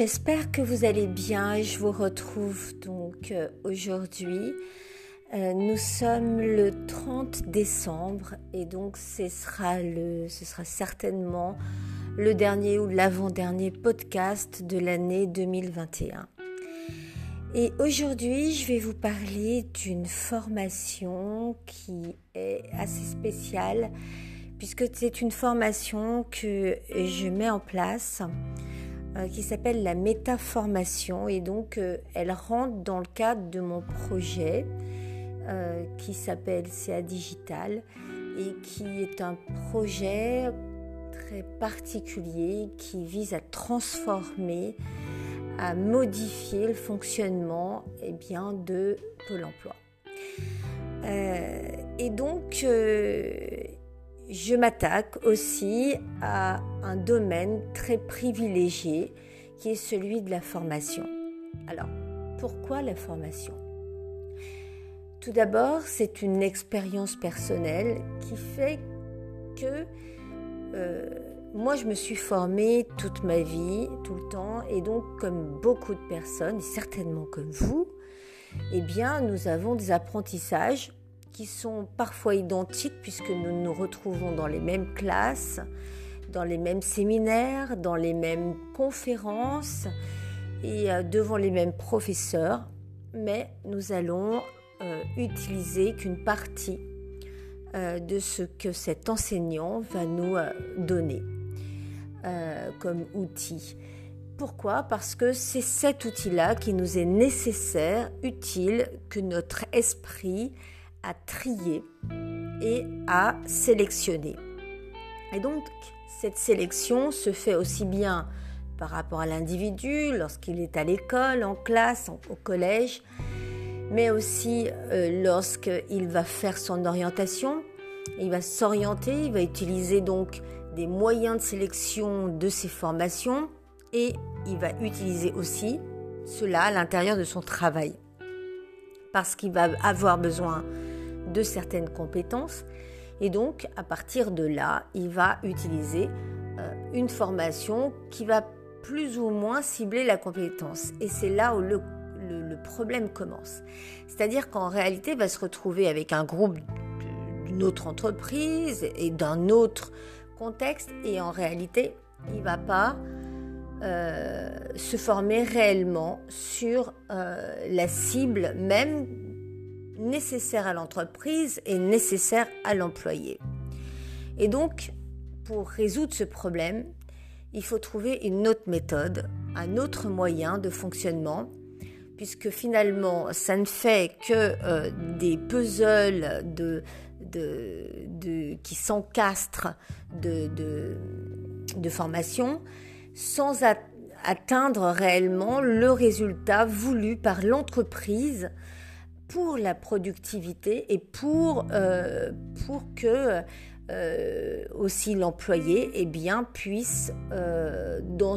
J'espère que vous allez bien. Je vous retrouve donc euh, aujourd'hui. Euh, nous sommes le 30 décembre et donc ce sera, le, ce sera certainement le dernier ou l'avant-dernier podcast de l'année 2021. Et aujourd'hui, je vais vous parler d'une formation qui est assez spéciale puisque c'est une formation que je mets en place qui s'appelle la métaformation et donc euh, elle rentre dans le cadre de mon projet euh, qui s'appelle CA Digital et qui est un projet très particulier qui vise à transformer, à modifier le fonctionnement eh bien, de Pôle emploi. et donc, je m'attaque aussi à un domaine très privilégié qui est celui de la formation. Alors, pourquoi la formation? Tout d'abord, c'est une expérience personnelle qui fait que euh, moi, je me suis formée toute ma vie, tout le temps, et donc comme beaucoup de personnes, certainement comme vous, eh bien, nous avons des apprentissages qui sont parfois identiques puisque nous nous retrouvons dans les mêmes classes, dans les mêmes séminaires, dans les mêmes conférences et euh, devant les mêmes professeurs, mais nous allons euh, utiliser qu'une partie euh, de ce que cet enseignant va nous donner comme outil. Pourquoi? Parce que c'est cet outil-là qui nous est nécessaire, utile, que notre esprit à trier et à sélectionner. Et donc, cette sélection se fait aussi bien par rapport à l'individu lorsqu'il est à l'école, en classe, au collège, mais aussi euh, lorsqu'il va faire son orientation. Il va s'orienter, il va utiliser donc des moyens de sélection de ses formations et il va utiliser aussi cela à l'intérieur de son travail. Parce qu'il va avoir besoin de certaines compétences. Et donc, à partir de là, il va utiliser euh, une formation qui va plus ou moins cibler la compétence. Et c'est là où le, problème commence. C'est-à-dire qu'en réalité, il va se retrouver avec un groupe d'une autre entreprise et d'un autre contexte. Et en réalité, il va pas euh, se former réellement sur euh, la cible même nécessaire à l'entreprise et nécessaire à l'employé. Et donc, pour résoudre ce problème, il faut trouver une autre méthode, un autre moyen de fonctionnement, puisque finalement, ça ne fait que euh, des puzzles qui s'encastrent de, formation sans atteindre réellement le résultat voulu par l'entreprise pour la productivité et pour, euh, que euh, aussi l'employé eh bien, puisse, euh, dans,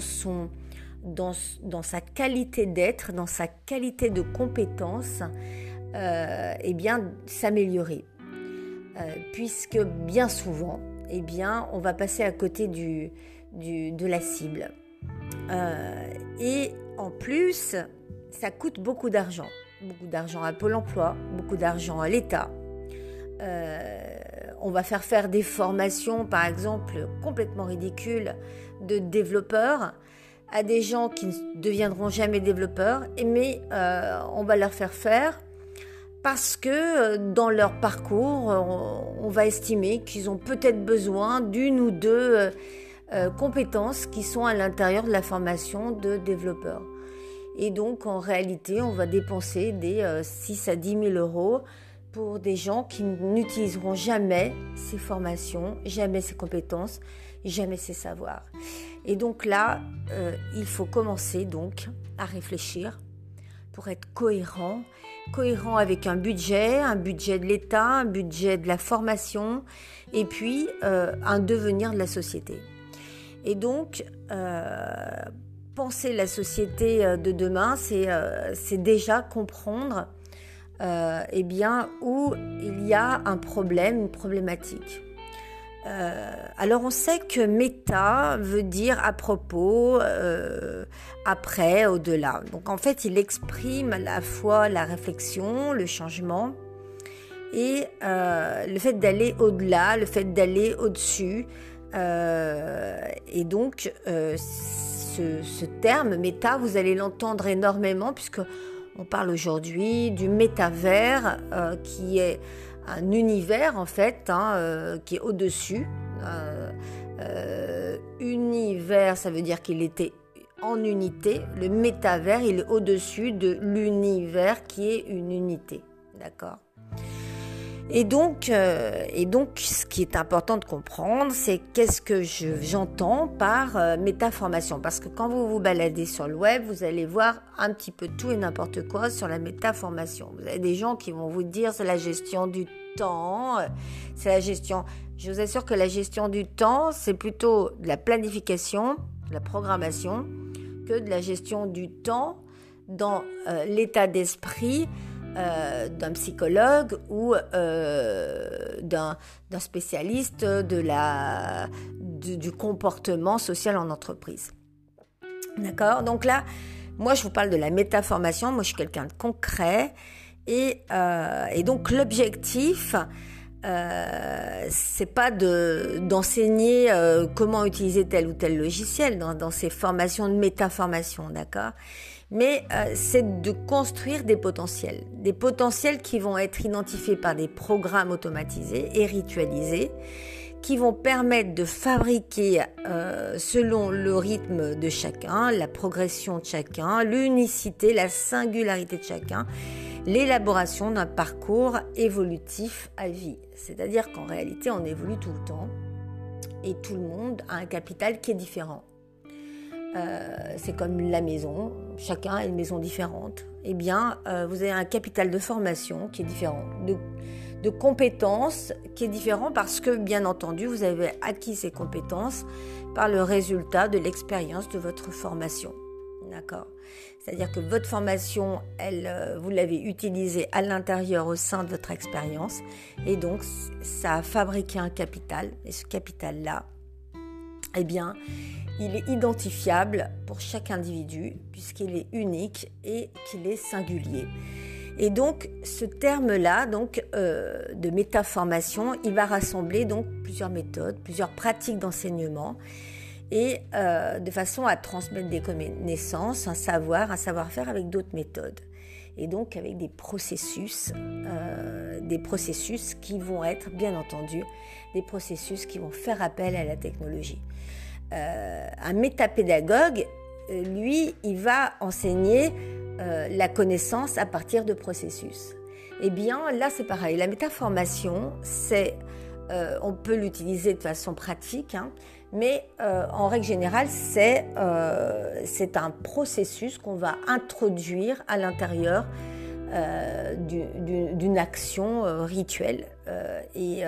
sa qualité d'être, dans sa qualité de compétence, eh bien, s'améliorer. puisque bien souvent, eh bien, on va passer à côté du de la cible. et en plus, ça coûte beaucoup d'argent beaucoup d'argent à Pôle Emploi, beaucoup d'argent à l'État. Euh, on va faire faire des formations, par exemple, complètement ridicules de développeurs à des gens qui ne deviendront jamais développeurs, mais euh, on va leur faire faire parce que euh, dans leur parcours, on, va estimer qu'ils ont peut-être besoin d'une ou deux compétences qui sont à l'intérieur de la formation de développeurs. Et donc, en réalité, on va dépenser des 6 euh, à 10 000 euros pour des gens qui n'utiliseront jamais ces formations, jamais ces compétences, jamais ces savoirs. Et donc là, euh, il faut commencer donc à réfléchir pour être cohérent, cohérent avec un budget, un budget de l'État, un budget de la formation, et puis euh, un devenir de la société. Et donc, penser la société euh, de demain, euh, c'est déjà comprendre euh, eh bien, où il y a un problème, une problématique. alors on sait que méta veut dire à propos, après, au-delà. Donc en fait, il exprime à la fois la réflexion, le changement et le fait d'aller au-delà, le fait d'aller au-dessus. et donc ce, terme méta, vous allez l'entendre énormément puisque on parle aujourd'hui du métavers euh, qui est un univers en fait hein, euh, qui est au-dessus. Euh, univers, ça veut dire qu'il était en unité. Le métavers, il est au-dessus de l'univers qui est une unité. D'accord? Et donc, euh, et donc, ce qui est important de comprendre, c'est qu'est-ce que j'entends par euh, métaformation. Parce que quand vous vous baladez sur le web, vous allez voir un petit peu tout et n'importe quoi sur la métaformation. Vous avez des gens qui vont vous dire c'est la gestion du temps, c'est la gestion. Je vous assure que la gestion du temps, c'est plutôt de la planification, de la programmation, que de la gestion du temps dans euh, l'état d'esprit euh, d'un psychologue ou euh, d'un spécialiste de la, du, comportement social en entreprise. D'accord? Donc là, moi, je vous parle de la métaformation. Moi, je suis quelqu'un de concret. Et, euh, et donc, l'objectif, euh, c'est pas de d'enseigner comment utiliser tel ou tel logiciel dans, dans ces formations de métaformation, d'accord? Mais euh, c'est de construire des potentiels. Des potentiels qui vont être identifiés par des programmes automatisés et ritualisés, qui vont permettre de fabriquer euh, selon le rythme de chacun, la progression de chacun, l'unicité, la singularité de chacun, l'élaboration d'un parcours évolutif à vie. C'est-à-dire qu'en réalité, on évolue tout le temps et tout le monde a un capital qui est différent. Euh, c'est comme la maison, chacun a une maison différente. Eh bien, euh, vous avez un capital de formation qui est différent, de, de compétences qui est différent parce que, bien entendu, vous avez acquis ces compétences par le résultat de l'expérience de votre formation. D'accord? C'est-à-dire que votre formation, elle, euh, vous l'avez utilisée à l'intérieur au sein de votre expérience et donc ça a fabriqué un capital et ce capital-là, eh bien, il est identifiable pour chaque individu puisqu'il est unique et qu'il est singulier. Et donc ce terme-là, donc euh, de métaformation, il va rassembler donc plusieurs méthodes, plusieurs pratiques d'enseignement et euh, de façon à transmettre des connaissances, un savoir, un savoir-faire avec d'autres méthodes et donc avec des processus, euh, des processus qui vont être bien entendu des processus qui vont faire appel à la technologie. Euh, un métapédagogue, euh, lui, il va enseigner euh, la connaissance à partir de processus. Eh bien, là, c'est pareil. La métaformation, c'est, on peut l'utiliser de façon pratique, hein, mais en règle générale, c'est, c'est un processus qu'on va introduire à l'intérieur d'une action rituelle et,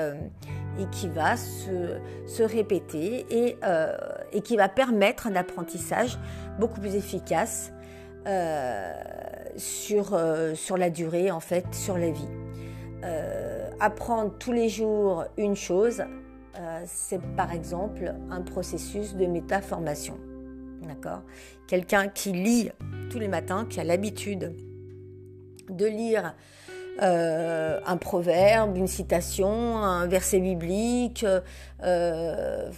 et, qui va se, se répéter et, et, qui va permettre un apprentissage beaucoup plus efficace sur, sur la durée, en fait, sur la vie. apprendre tous les jours une chose, c'est par exemple un processus de métaformation. D'accord? Quelqu'un qui lit tous les matins, qui a l'habitude de lire euh, un proverbe, une citation, un verset biblique, euh,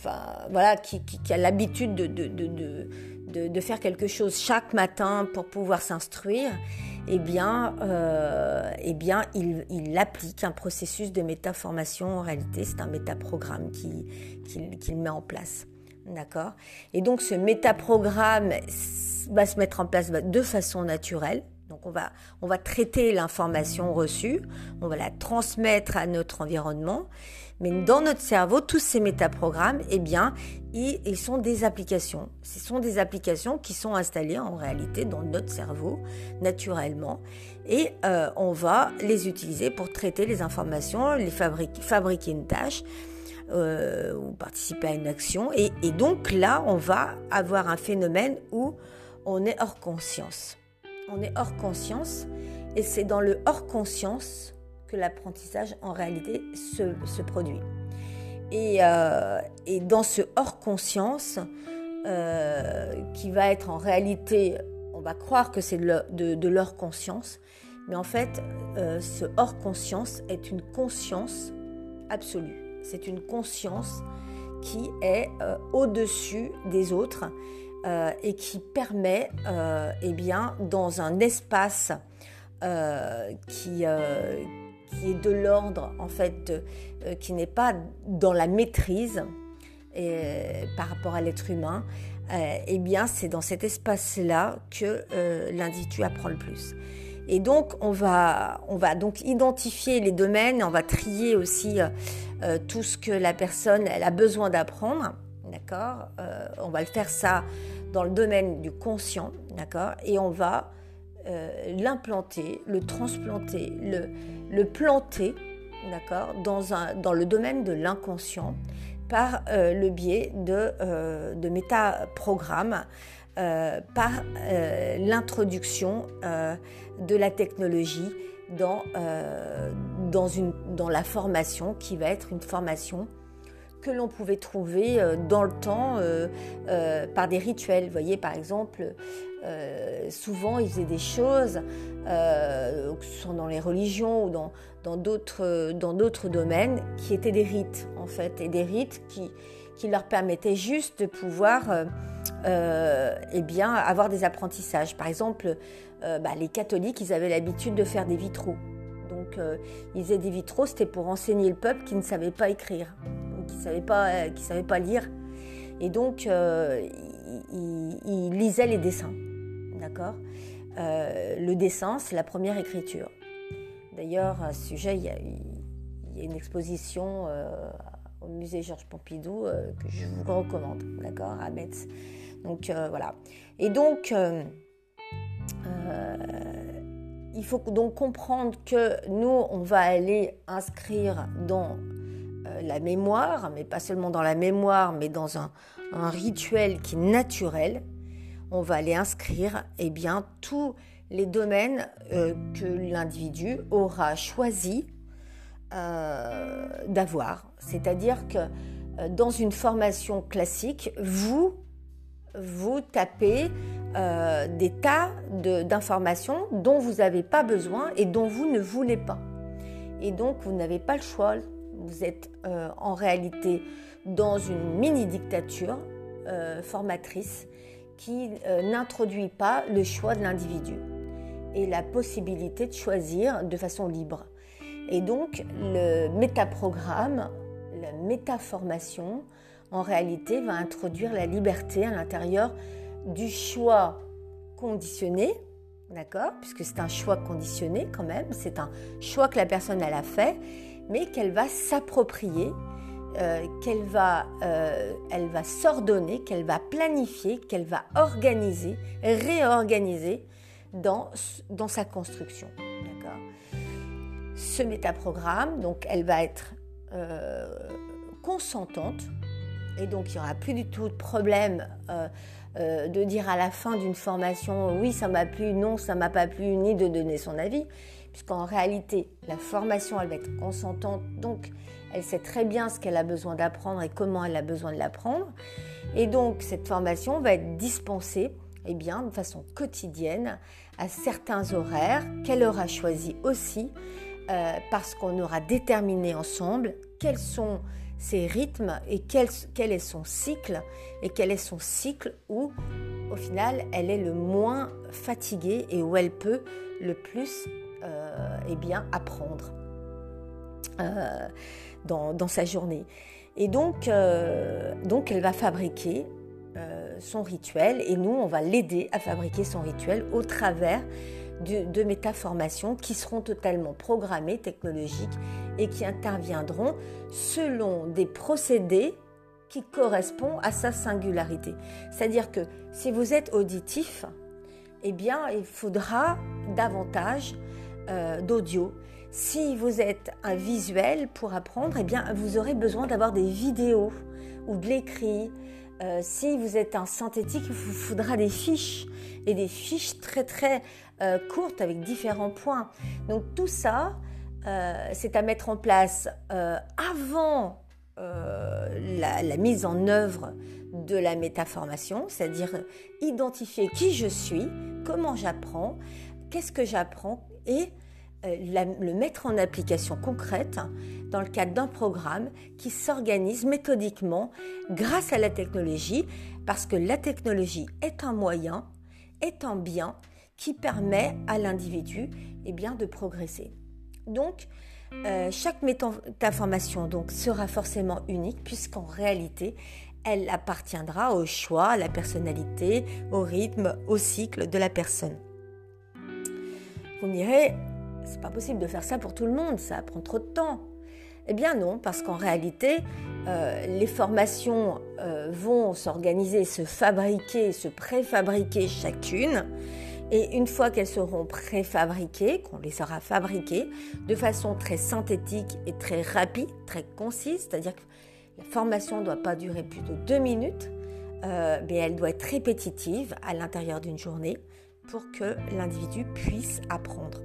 voilà, qui, a l'habitude de, faire quelque chose chaque matin pour pouvoir s'instruire, eh bien, euh, eh bien il, applique un processus de métaformation. En réalité, c'est un métaprogramme qu'il met en place. D'accord? Et donc, ce métaprogramme va se mettre en place de façon naturelle donc on va, on va traiter l'information reçue, on va la transmettre à notre environnement, mais dans notre cerveau, tous ces métaprogrammes, eh bien, ils, sont des applications. Ce sont des applications qui sont installées en réalité dans notre cerveau naturellement, et euh, on va les utiliser pour traiter les informations, les fabriquer, fabriquer une tâche. Euh, ou participer à une action et donc là on va avoir un phénomène où on est hors conscience on est hors conscience et c'est dans le hors conscience que l'apprentissage en réalité se, produit. Et, et dans ce hors conscience, qui va être en réalité, on va croire que c'est de, de, leur conscience, mais en fait, ce hors conscience est une conscience absolue. C'est une conscience qui est au-dessus des autres euh, et qui permet, euh, eh bien, dans un espace euh, qui, qui est de l'ordre, en fait, qui n'est pas dans la maîtrise par rapport à l'être humain, eh bien, c'est dans cet espace-là que l'individu apprend le plus. Et donc, on va, on va donc identifier les domaines, on va trier aussi tout ce que la personne elle a besoin d'apprendre. D'accord. On va le faire ça dans le domaine du conscient, d'accord. Et on va euh, l'implanter, le transplanter, le, planter, d'accord dans, le domaine de l'inconscient par euh, le biais de, euh, métaprogrammes, par l'introduction de la technologie dans la formation qui va être une formation que l'on pouvait trouver euh, dans le temps euh, euh, par des rituels. Vous voyez, par exemple, souvent ils faisaient des choses, que ce soit dans les religions ou dans, d'autres, dans domaines, qui étaient des rites, en fait, et des rites qui, qui leur permettaient juste de pouvoir eh bien, avoir des apprentissages. Par exemple, bah, les catholiques, ils avaient l'habitude de faire des vitraux. Donc, ils faisaient des vitraux, c'était pour enseigner le peuple qui ne savait pas écrire qui ne savait, pas, euh, qui savait pas lire. Et donc, euh, il, lisait les dessins. D'accord? Euh, Le dessin, c'est la première écriture. D'ailleurs, à ce sujet, il y a, une exposition au musée Georges Pompidou que je vous recommande, d'accord, à Metz. Donc voilà. Et donc, il faut donc comprendre que nous, on va aller inscrire dans la mémoire, mais pas seulement dans la mémoire, mais dans un, rituel qui est naturel, on va aller inscrire eh bien, tous les domaines euh, que l'individu aura choisi euh, d'avoir. C'est-à-dire que dans une formation classique, vous, vous tapez des tas d'informations dont vous n'avez pas besoin et dont vous ne voulez pas. Et donc, vous n'avez pas le choix vous êtes euh, en réalité dans une mini-dictature euh, formatrice qui euh, n'introduit pas le choix de l'individu et la possibilité de choisir de façon libre. Et donc le métaprogramme, la métaformation, en réalité va introduire la liberté à l'intérieur du choix conditionné, d'accord? Puisque c'est un choix conditionné quand même, c'est un choix que la personne elle a fait mais qu'elle va s'approprier, euh, qu'elle va, euh, elle va s'ordonner, qu'elle va planifier, qu'elle va organiser, réorganiser dans, dans sa construction. D'accord? Ce métaprogramme, donc elle va être euh, consentante, et donc il n'y aura plus du tout de problème de dire à la fin d'une formation oui ça m'a plu, non ça m'a pas plu, ni de donner son avis puisqu'en réalité, la formation, elle va être consentante, donc elle sait très bien ce qu'elle a besoin d'apprendre et comment elle a besoin de l'apprendre. Et donc, cette formation va être dispensée eh bien, de façon quotidienne à certains horaires qu'elle aura choisi aussi, euh, parce qu'on aura déterminé ensemble quels sont ses rythmes et quel, est son cycle, et quel est son cycle où, au final, elle est le moins fatiguée et où elle peut le plus eh bien, apprendre euh, dans, sa journée. Et donc, euh, donc elle va fabriquer son rituel et nous, on va l'aider à fabriquer son rituel au travers de, de métaformations qui seront totalement programmées, technologiques et qui interviendront selon des procédés qui correspondent à sa singularité. C'est-à-dire que si vous êtes auditif, eh bien, il faudra davantage euh, d'audio. Si vous êtes un visuel pour apprendre, eh bien, vous aurez besoin d'avoir des vidéos ou de l'écrit. Euh, si vous êtes un synthétique, il vous faudra des fiches et des fiches très très euh, courtes avec différents points. Donc tout ça, c'est à mettre en place avant la, la, mise en œuvre de la métaformation, c'est-à-dire identifier qui je suis, comment j'apprends, qu'est-ce que j'apprends et le mettre en application concrète dans le cadre d'un programme qui s'organise méthodiquement grâce à la technologie, parce que la technologie est un moyen, est un bien qui permet à l'individu eh de progresser. Donc, euh, chaque métaformation donc, sera forcément unique, puisqu'en réalité, elle appartiendra au choix, à la personnalité, au rythme, au cycle de la personne. Vous me direz, c'est pas possible de faire ça pour tout le monde, ça prend trop de temps. Eh bien non, parce qu'en réalité, euh, les formations euh, vont s'organiser, se fabriquer, se préfabriquer chacune. Et une fois qu'elles seront préfabriquées, qu'on les aura fabriquées de façon très synthétique et très rapide, très concise, c'est-à-dire que la formation ne doit pas durer plus de deux minutes, euh, mais elle doit être répétitive à l'intérieur d'une journée pour que l'individu puisse apprendre.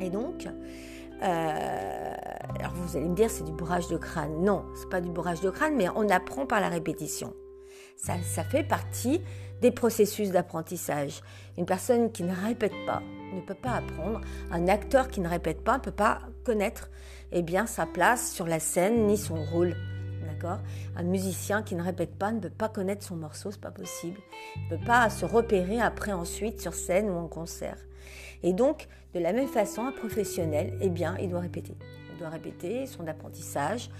Et donc, euh, vous allez me dire c'est du bourrage de crâne. Non, c'est pas du bourrage de crâne, mais on apprend par la répétition. Ça, fait partie des processus d'apprentissage. Une personne qui ne répète pas ne peut pas apprendre. Un acteur qui ne répète pas ne peut pas connaître eh sa place sur la scène ni son rôle. Un musicien qui ne répète pas ne peut pas connaître son morceau, c'est pas possible. Il ne peut pas se repérer après ensuite sur scène ou en concert. Et donc, de la même façon, un professionnel, eh bien, il doit répéter. Il doit répéter son apprentissage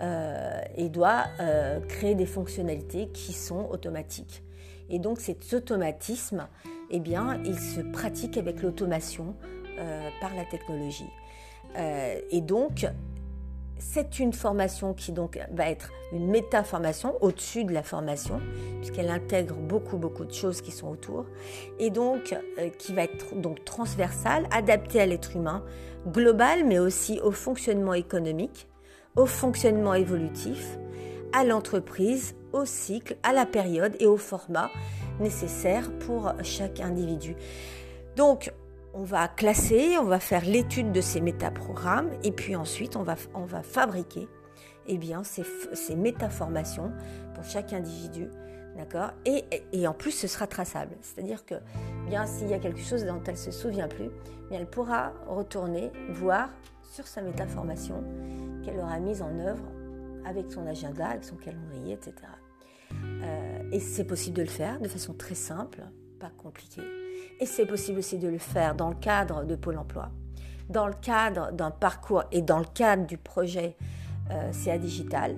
euh, doit euh, créer des fonctionnalités qui sont automatiques. Et donc, cet automatisme, eh bien, il se pratique avec l'automation euh, par la technologie. et donc, c'est une formation qui donc va être une méta-formation au-dessus de la formation, puisqu'elle intègre beaucoup beaucoup de choses qui sont autour, et donc euh, qui va être donc transversale, adaptée à l'être humain, globale, mais aussi au fonctionnement économique, au fonctionnement évolutif, à l'entreprise, au cycle, à la période et au format nécessaire pour chaque individu. On va classer, on va faire l'étude de ces métaprogrammes et puis ensuite on va, fabriquer eh ces, ces métaformations pour chaque individu. Et, en plus, ce sera traçable. C'est-à-dire que, bien, s'il y a quelque chose dont elle ne se souvient plus, elle pourra retourner voir sur sa métaformation qu'elle aura mise en œuvre avec son agenda, avec son calendrier, etc. Euh, et c'est possible de le faire de façon très simple, pas compliquée. Et c'est possible aussi de le faire dans le cadre de Pôle Emploi, dans le cadre d'un parcours et dans le cadre du projet euh, CA Digital.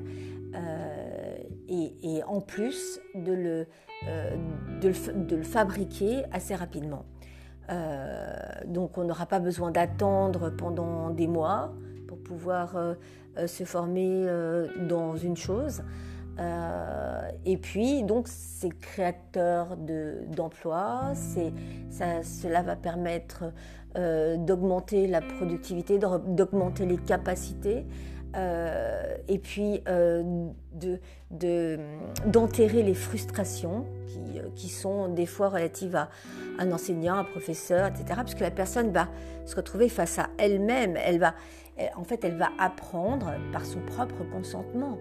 Euh, et, en plus de le, euh, de, le, fabriquer assez rapidement. donc on n'aura pas besoin d'attendre pendant des mois pour pouvoir se former dans une chose. Euh, et puis, donc, c'est créateur d'emplois, cela va permettre euh, d'augmenter la productivité, d'augmenter les capacités, euh, et puis d'enterrer les frustrations qui, qui, sont des fois relatives à un enseignant, un professeur, etc. Parce que la personne va se retrouver face à elle-même, elle va, en fait, elle va apprendre par son propre consentement.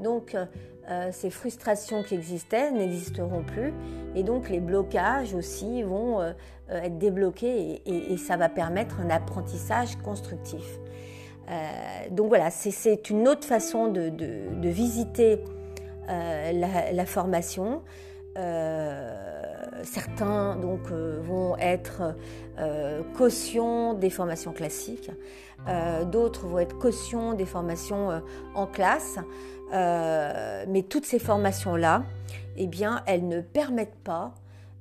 Donc, euh, euh, ces frustrations qui existaient n'existeront plus et donc les blocages aussi vont euh, être débloqués et, ça va permettre un apprentissage constructif. donc voilà, c'est une autre façon de, visiter la, formation. Certains donc vont être caution des formations classiques, d'autres vont être caution des formations en classe. Euh, mais toutes ces formations-là, eh bien, elles ne permettent pas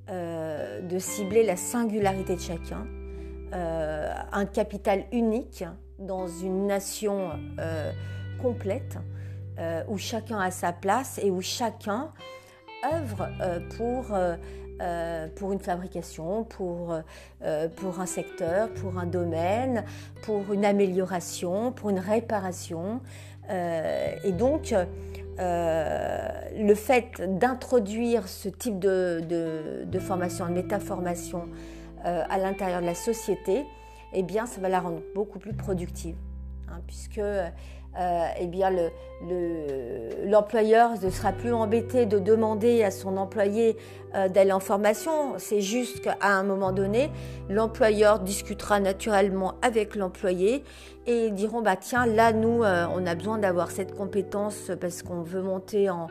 euh, de cibler la singularité de chacun, euh, un capital unique dans une nation complète, où chacun a sa place et où chacun œuvre pour, pour une fabrication, pour, pour un secteur, pour un domaine, pour une amélioration, pour une réparation, euh, et donc, euh, le fait d'introduire ce type de, formation, de métaformation euh, à l'intérieur de la société, eh bien, ça va la rendre beaucoup plus productive. hein, puisque euh, eh bien l'employeur le, ne sera plus embêté de demander à son employé euh, d'aller en formation. C'est juste qu'à un moment donné, l'employeur discutera naturellement avec l'employé et ils diront bah tiens là nous euh, on a besoin d'avoir cette compétence parce qu'on veut monter en,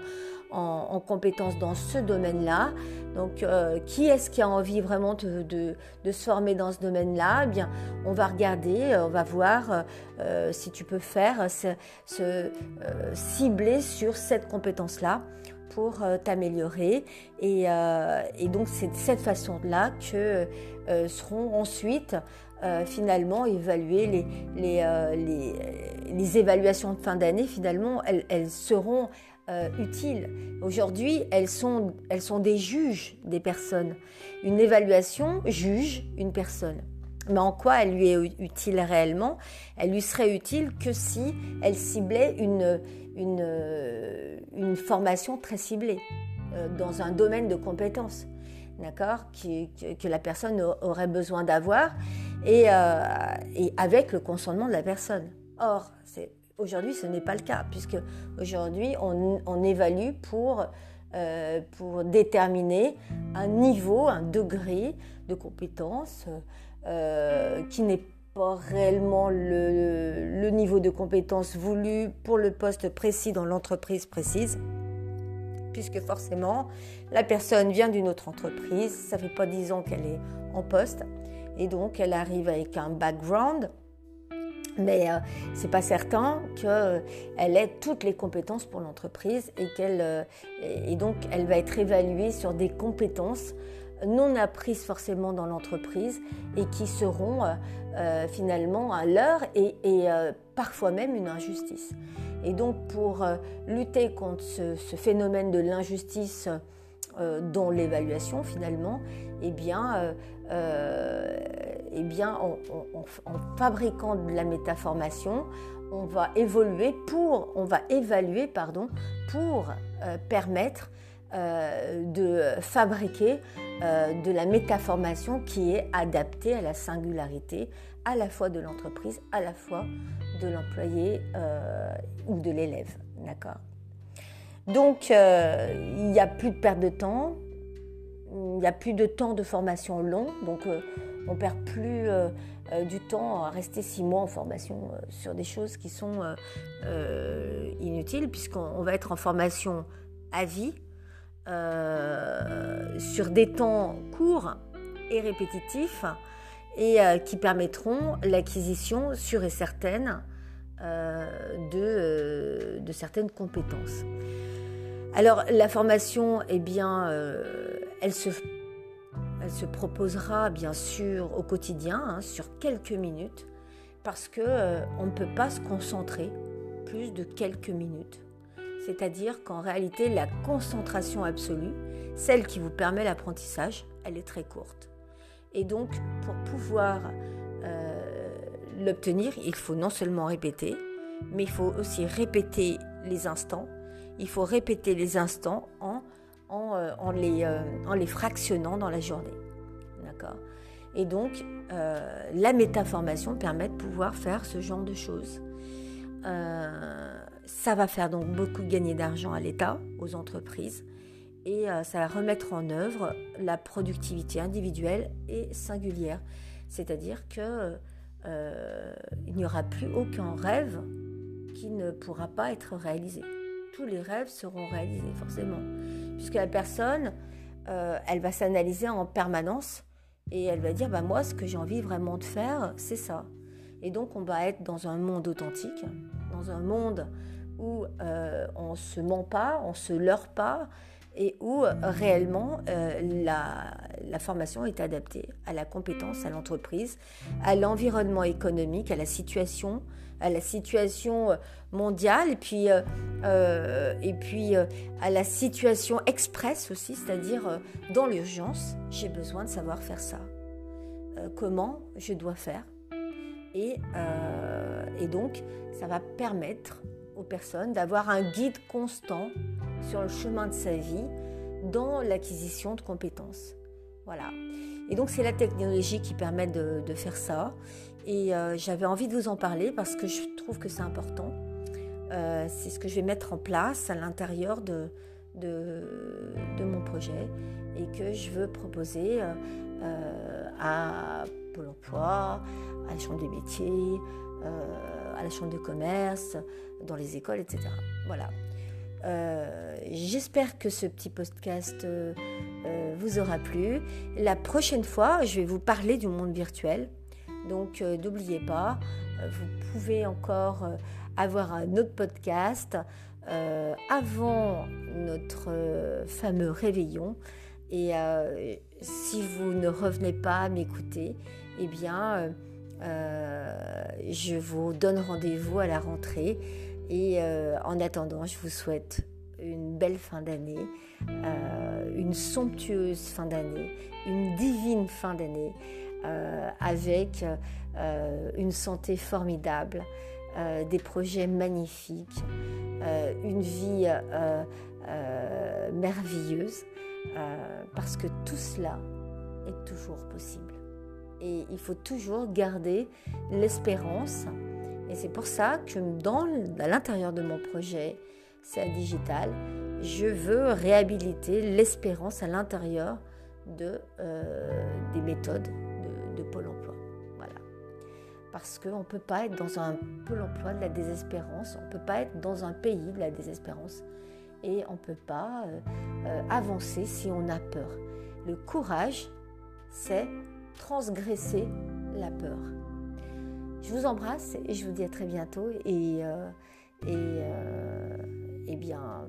en, compétences dans ce domaine-là. Donc, euh, qui est-ce qui a envie vraiment de, se former dans ce domaine-là? Eh bien, on va regarder, euh, on va voir euh, si tu peux faire se, cibler sur cette compétence-là pour t'améliorer. Et, donc, c'est de cette façon-là que seront ensuite finalement évaluées les, évaluations de fin d'année. Finalement, elles seront euh, utiles. Aujourd'hui, elles sont, elles sont des juges des personnes. Une évaluation juge une personne. Mais en quoi elle lui est utile réellement? Elle lui serait utile que si elle ciblait une, une, euh, une formation très ciblée euh, dans un domaine de compétences, d'accord, que, la personne aurait besoin d'avoir et, et avec le consentement de la personne. Or, c'est Aujourd'hui, ce n'est pas le cas, puisque aujourd'hui, on, évalue pour, euh, pour déterminer un niveau, un degré de compétence euh, qui n'est pas réellement le, niveau de compétence voulu pour le poste précis dans l'entreprise précise, puisque forcément, la personne vient d'une autre entreprise, ça fait pas dix ans qu'elle est en poste, et donc elle arrive avec un background mais euh, c'est pas certain qu'elle euh, ait toutes les compétences pour l'entreprise et qu'elle euh, et donc elle va être évaluée sur des compétences non apprises forcément dans l'entreprise et qui seront finalement à l'heure et, parfois même une injustice. Et donc pour lutter contre ce, ce phénomène de l'injustice dans l'évaluation finalement, eh bien eh bien, en, fabriquant de la métaformation, on va évoluer pour, on va évaluer, pardon, pour euh, permettre euh, de fabriquer euh, de la métaformation qui est adaptée à la singularité à la fois de l'entreprise, à la fois de l'employé ou de l'élève. D'accord? Donc, il n'y a plus de perte de temps, il n'y a plus de temps de formation long. Donc, on perd plus euh, euh, du temps à rester six mois en formation euh, sur des choses qui sont inutiles, puisqu'on va être en formation à vie, sur des temps courts et répétitifs, et qui permettront l'acquisition sûre et certaine de, de, certaines compétences. Alors la formation, eh bien, elle se elle se proposera bien sûr au quotidien, hein, sur quelques minutes, parce qu'on euh, on ne peut pas se concentrer plus de quelques minutes. C'est-à-dire qu'en réalité, la concentration absolue, celle qui vous permet l'apprentissage, elle est très courte. Et donc, pour pouvoir euh, l'obtenir, il faut non seulement répéter, mais il faut aussi répéter les instants. Il faut répéter les instants en euh, en, les, euh, en les fractionnant dans la journée. D'accord? Et donc, euh, la métaformation permet de pouvoir faire ce genre de choses. ça va faire donc beaucoup gagner d'argent à l'État, aux entreprises, et ça va remettre en œuvre la productivité individuelle et singulière. C'est-à-dire que il n'y aura plus aucun rêve qui ne pourra pas être réalisé. Tous les rêves seront réalisés forcément puisque la personne, euh, elle va s'analyser en permanence et elle va dire, bah, moi, ce que j'ai envie vraiment de faire, c'est ça. Et donc, on va être dans un monde authentique, dans un monde où euh, on ne se ment pas, on ne se leurre pas, et où réellement euh, la, la, formation est adaptée à la compétence, à l'entreprise, à l'environnement économique, à la situation, à la situation euh, mondiale et puis, euh, euh, et puis à la situation express aussi, c'est-à-dire dans l'urgence, j'ai besoin de savoir faire ça. comment je dois faire et, et donc, ça va permettre aux personnes d'avoir un guide constant sur le chemin de sa vie dans l'acquisition de compétences. Voilà. Et donc c'est la technologie qui permet de, faire ça. Et j'avais envie de vous en parler parce que je trouve que c'est important. c'est ce que je vais mettre en place à l'intérieur de, de, mon projet et que je veux proposer à Pôle emploi, à la Chambre des métiers, à la Chambre de commerce, dans les écoles, etc. Voilà. Euh, j'espère que ce petit podcast euh, euh, vous aura plu. La prochaine fois, je vais vous parler du monde virtuel. Donc n'oubliez pas, vous pouvez encore avoir un autre podcast avant notre fameux réveillon. Et si vous ne revenez pas à m'écouter, eh bien, je vous donne rendez-vous à la rentrée et euh, en attendant, je vous souhaite une belle fin d'année, euh, une somptueuse fin d'année, une divine fin d'année, euh, avec une santé formidable, des projets magnifiques, une vie merveilleuse, parce que tout cela est toujours possible. Et il faut toujours garder l'espérance et c'est pour ça que dans, à l'intérieur de mon projet, c'est digital, je veux réhabiliter l'espérance à l'intérieur de, euh, des méthodes de, Pôle emploi. Voilà. Parce qu'on ne peut pas être dans un Pôle emploi de la désespérance, on ne peut pas être dans un pays de la désespérance et on ne peut pas euh, euh, avancer si on a peur. Le courage, c'est transgresser la peur. Je vous embrasse et je vous dis à très bientôt. Et, euh, et, et bien,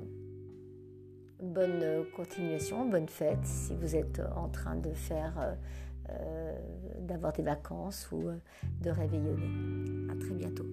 bonne continuation, bonne fête si vous êtes en train de faire, d'avoir des vacances ou de réveillonner. À très bientôt.